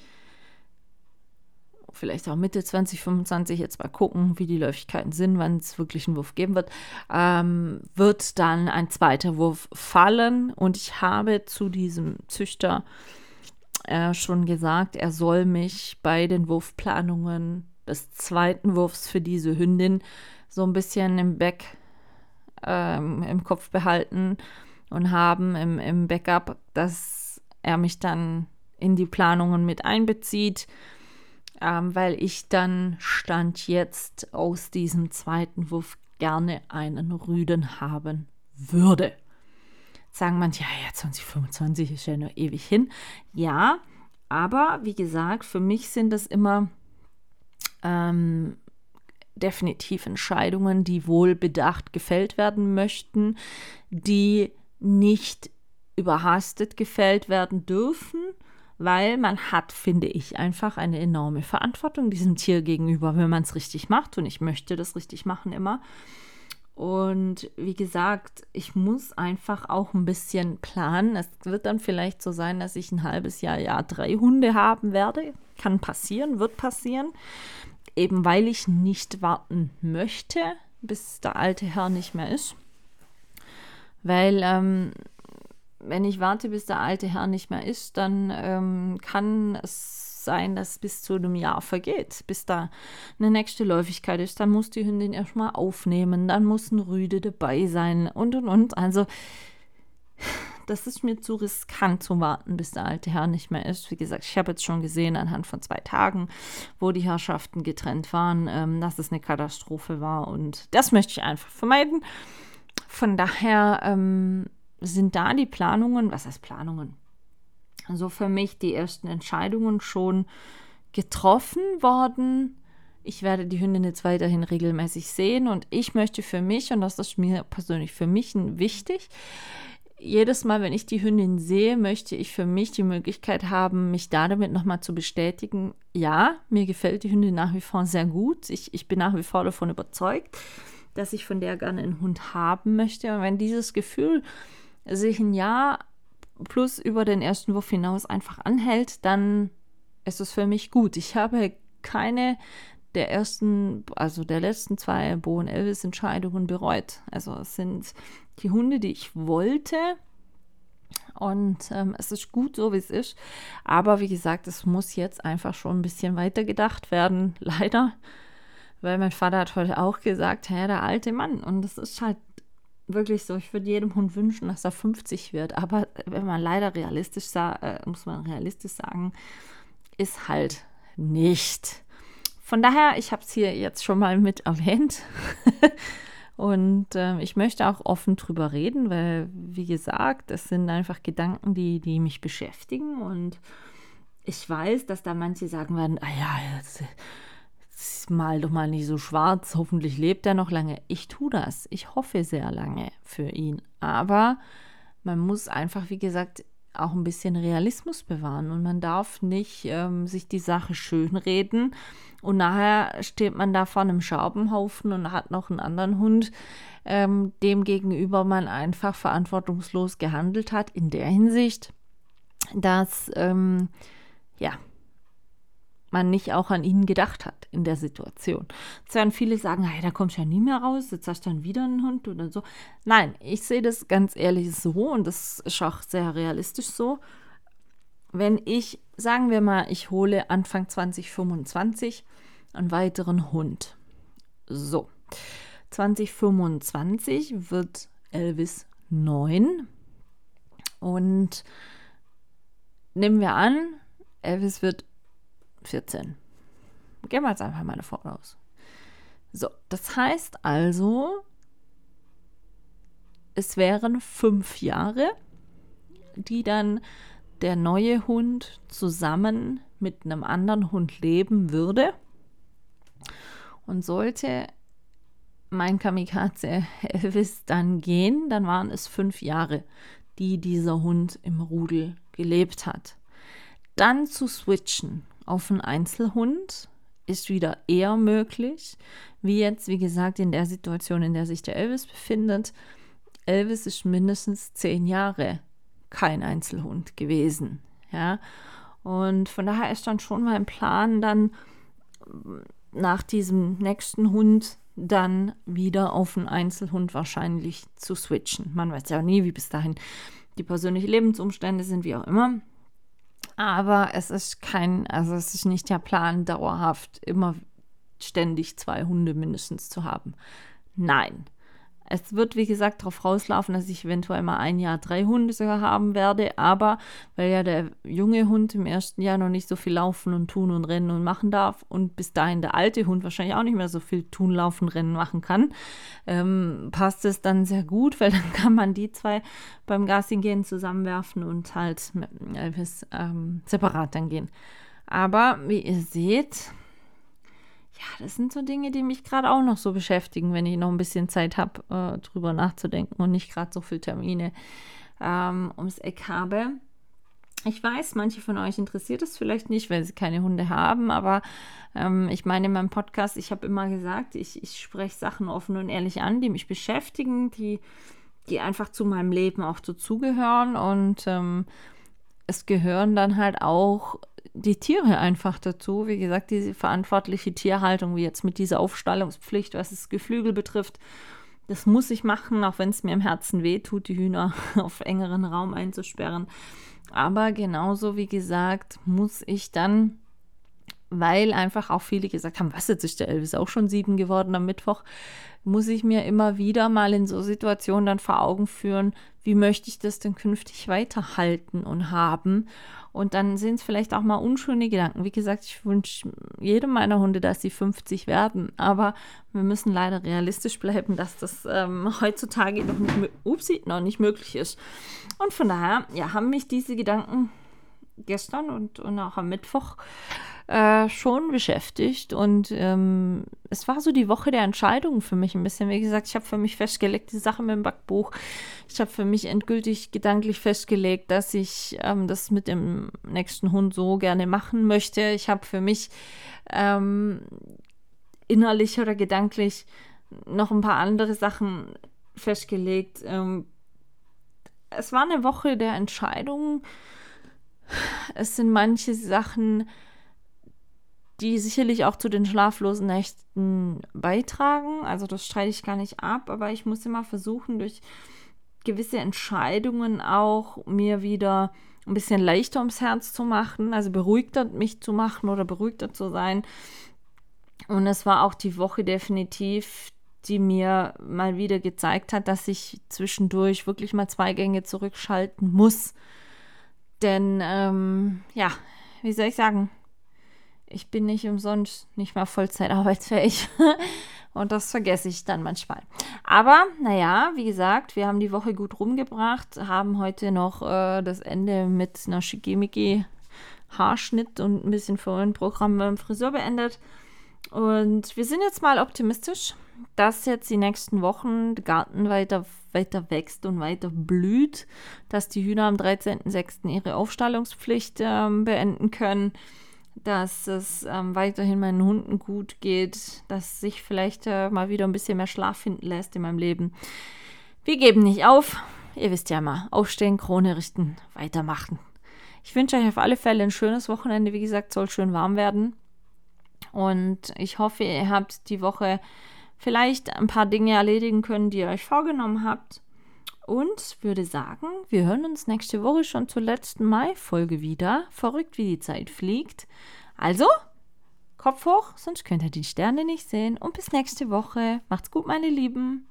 vielleicht auch Mitte 2025, jetzt mal gucken, wie die Läufigkeiten sind, wann es wirklich einen Wurf geben wird, ähm, wird dann ein zweiter Wurf fallen. Und ich habe zu diesem Züchter äh, schon gesagt, er soll mich bei den Wurfplanungen des zweiten Wurfs für diese Hündin so ein bisschen im Back, ähm, im Kopf behalten und haben im, im Backup, dass er mich dann in die Planungen mit einbezieht ähm, weil ich dann Stand jetzt aus diesem zweiten Wurf gerne einen Rüden haben würde. Sagen manche, ja, ja, 2025 ist ja nur ewig hin. Ja, aber wie gesagt, für mich sind das immer ähm, definitiv Entscheidungen, die wohl bedacht gefällt werden möchten, die nicht überhastet gefällt werden dürfen weil man hat, finde ich, einfach eine enorme Verantwortung diesem Tier gegenüber, wenn man es richtig macht. Und ich möchte das richtig machen immer. Und wie gesagt, ich muss einfach auch ein bisschen planen. Es wird dann vielleicht so sein, dass ich ein halbes Jahr, ja, drei Hunde haben werde. Kann passieren, wird passieren. Eben weil ich nicht warten möchte, bis der alte Herr nicht mehr ist. Weil ähm, wenn ich warte, bis der alte Herr nicht mehr ist, dann ähm, kann es sein, dass bis zu einem Jahr vergeht, bis da eine nächste Läufigkeit ist. Dann muss die Hündin erstmal aufnehmen, dann muss ein Rüde dabei sein und und und. Also, das ist mir zu riskant zu warten, bis der alte Herr nicht mehr ist. Wie gesagt, ich habe jetzt schon gesehen anhand von zwei Tagen, wo die Herrschaften getrennt waren, ähm, dass es eine Katastrophe war und das möchte ich einfach vermeiden. Von daher ähm, sind da die Planungen, was heißt Planungen? Also für mich die ersten Entscheidungen schon getroffen worden. Ich werde die Hündin jetzt weiterhin regelmäßig sehen und ich möchte für mich, und das ist mir persönlich für mich wichtig, jedes Mal, wenn ich die Hündin sehe, möchte ich für mich die Möglichkeit haben, mich da damit nochmal zu bestätigen, ja, mir gefällt die Hündin nach wie vor sehr gut. Ich, ich bin nach wie vor davon überzeugt, dass ich von der gerne einen Hund haben möchte. Und wenn dieses Gefühl sich ein Jahr plus über den ersten Wurf hinaus einfach anhält, dann ist es für mich gut. Ich habe keine der ersten, also der letzten zwei Bo und Elvis Entscheidungen bereut. Also es sind die Hunde, die ich wollte. Und ähm, es ist gut so, wie es ist. Aber wie gesagt, es muss jetzt einfach schon ein bisschen weiter gedacht werden. Leider Weil mein Vater hat heute auch gesagt, hä, der alte Mann. Und das ist halt wirklich so. Ich würde jedem Hund wünschen, dass er 50 wird. Aber wenn man leider realistisch sagt, äh, muss man realistisch sagen, ist halt nicht. Von daher, ich habe es hier jetzt schon mal mit erwähnt. Und äh, ich möchte auch offen drüber reden, weil, wie gesagt, das sind einfach Gedanken, die, die mich beschäftigen. Und ich weiß, dass da manche sagen werden, ah ja, jetzt, mal doch mal nicht so schwarz, hoffentlich lebt er noch lange. Ich tue das. Ich hoffe sehr lange für ihn. Aber man muss einfach, wie gesagt, auch ein bisschen Realismus bewahren und man darf nicht ähm, sich die Sache schönreden und nachher steht man da vor einem Schaubenhaufen und hat noch einen anderen Hund, ähm, dem gegenüber man einfach verantwortungslos gehandelt hat, in der Hinsicht, dass ähm, ja, man nicht auch an ihn gedacht hat in der Situation. Jetzt werden viele sagen, hey, da kommst du ja nie mehr raus, jetzt hast du dann wieder einen Hund oder so. Nein, ich sehe das ganz ehrlich so und das ist auch sehr realistisch so. Wenn ich, sagen wir mal, ich hole Anfang 2025 einen weiteren Hund. So, 2025 wird Elvis 9 und nehmen wir an, Elvis wird 14. Gehen wir jetzt einfach mal davon aus. So, das heißt also, es wären fünf Jahre, die dann der neue Hund zusammen mit einem anderen Hund leben würde. Und sollte mein Kamikaze Elvis dann gehen, dann waren es fünf Jahre, die dieser Hund im Rudel gelebt hat. Dann zu switchen auf einen Einzelhund ist wieder eher möglich, wie jetzt, wie gesagt, in der Situation, in der sich der Elvis befindet. Elvis ist mindestens zehn Jahre kein Einzelhund gewesen. Ja, und von daher ist dann schon mein Plan, dann nach diesem nächsten Hund dann wieder auf einen Einzelhund wahrscheinlich zu switchen. Man weiß ja nie, wie bis dahin die persönlichen Lebensumstände sind, wie auch immer. Aber es ist kein, also es ist nicht der Plan, dauerhaft immer ständig zwei Hunde mindestens zu haben. Nein. Es wird, wie gesagt, darauf rauslaufen, dass ich eventuell mal ein Jahr drei Hunde sogar haben werde. Aber weil ja der junge Hund im ersten Jahr noch nicht so viel laufen und tun und rennen und machen darf und bis dahin der alte Hund wahrscheinlich auch nicht mehr so viel tun, laufen, rennen machen kann, ähm, passt es dann sehr gut, weil dann kann man die zwei beim Gasing gehen zusammenwerfen und halt mit Elvis ähm, separat dann gehen. Aber wie ihr seht, ja, das sind so Dinge, die mich gerade auch noch so beschäftigen, wenn ich noch ein bisschen Zeit habe, äh, drüber nachzudenken und nicht gerade so viele Termine ähm, ums Eck habe. Ich weiß, manche von euch interessiert es vielleicht nicht, weil sie keine Hunde haben, aber ähm, ich meine, in meinem Podcast, ich habe immer gesagt, ich, ich spreche Sachen offen und ehrlich an, die mich beschäftigen, die, die einfach zu meinem Leben auch dazugehören und ähm, es gehören dann halt auch die Tiere einfach dazu. Wie gesagt, diese verantwortliche Tierhaltung, wie jetzt mit dieser Aufstallungspflicht, was das Geflügel betrifft, das muss ich machen, auch wenn es mir im Herzen weh tut, die Hühner auf engeren Raum einzusperren. Aber genauso wie gesagt, muss ich dann, weil einfach auch viele gesagt haben, was jetzt ist der Elvis auch schon sieben geworden am Mittwoch, muss ich mir immer wieder mal in so Situationen dann vor Augen führen, wie möchte ich das denn künftig weiterhalten und haben. Und dann sind es vielleicht auch mal unschöne Gedanken. Wie gesagt, ich wünsche jedem meiner Hunde, dass sie 50 werden. Aber wir müssen leider realistisch bleiben, dass das ähm, heutzutage noch nicht, upsie, noch nicht möglich ist. Und von daher ja, haben mich diese Gedanken gestern und, und auch am Mittwoch äh, schon beschäftigt. Und ähm, es war so die Woche der Entscheidungen für mich ein bisschen. Wie gesagt, ich habe für mich festgelegt, die Sache mit dem Backbuch. Ich habe für mich endgültig gedanklich festgelegt, dass ich ähm, das mit dem nächsten Hund so gerne machen möchte. Ich habe für mich ähm, innerlich oder gedanklich noch ein paar andere Sachen festgelegt. Ähm, es war eine Woche der Entscheidungen. Es sind manche Sachen die sicherlich auch zu den schlaflosen Nächten beitragen. Also das streite ich gar nicht ab, aber ich muss immer versuchen, durch gewisse Entscheidungen auch mir wieder ein bisschen leichter ums Herz zu machen, also beruhigter mich zu machen oder beruhigter zu sein. Und es war auch die Woche definitiv, die mir mal wieder gezeigt hat, dass ich zwischendurch wirklich mal zwei Gänge zurückschalten muss. Denn, ähm, ja, wie soll ich sagen, ich bin nicht umsonst nicht mehr Vollzeit arbeitsfähig. Und das vergesse ich dann manchmal. Aber naja, wie gesagt, wir haben die Woche gut rumgebracht, haben heute noch äh, das Ende mit einer Schickimicki Haarschnitt und ein bisschen Programm beim Friseur beendet. Und wir sind jetzt mal optimistisch, dass jetzt die nächsten Wochen der Garten weiter, weiter wächst und weiter blüht, dass die Hühner am 13.06. ihre Aufstallungspflicht ähm, beenden können, dass es ähm, weiterhin meinen Hunden gut geht, dass sich vielleicht äh, mal wieder ein bisschen mehr Schlaf finden lässt in meinem Leben. Wir geben nicht auf. Ihr wisst ja mal, aufstehen, Krone richten, weitermachen. Ich wünsche euch auf alle Fälle ein schönes Wochenende. Wie gesagt, soll schön warm werden. Und ich hoffe, ihr habt die Woche vielleicht ein paar Dinge erledigen können, die ihr euch vorgenommen habt. Und würde sagen, wir hören uns nächste Woche schon zur letzten Mai-Folge wieder. Verrückt, wie die Zeit fliegt. Also, Kopf hoch, sonst könnt ihr die Sterne nicht sehen. Und bis nächste Woche. Macht's gut, meine Lieben.